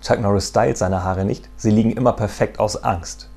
Chuck Norris stylt seine Haare nicht, sie liegen immer perfekt aus Angst.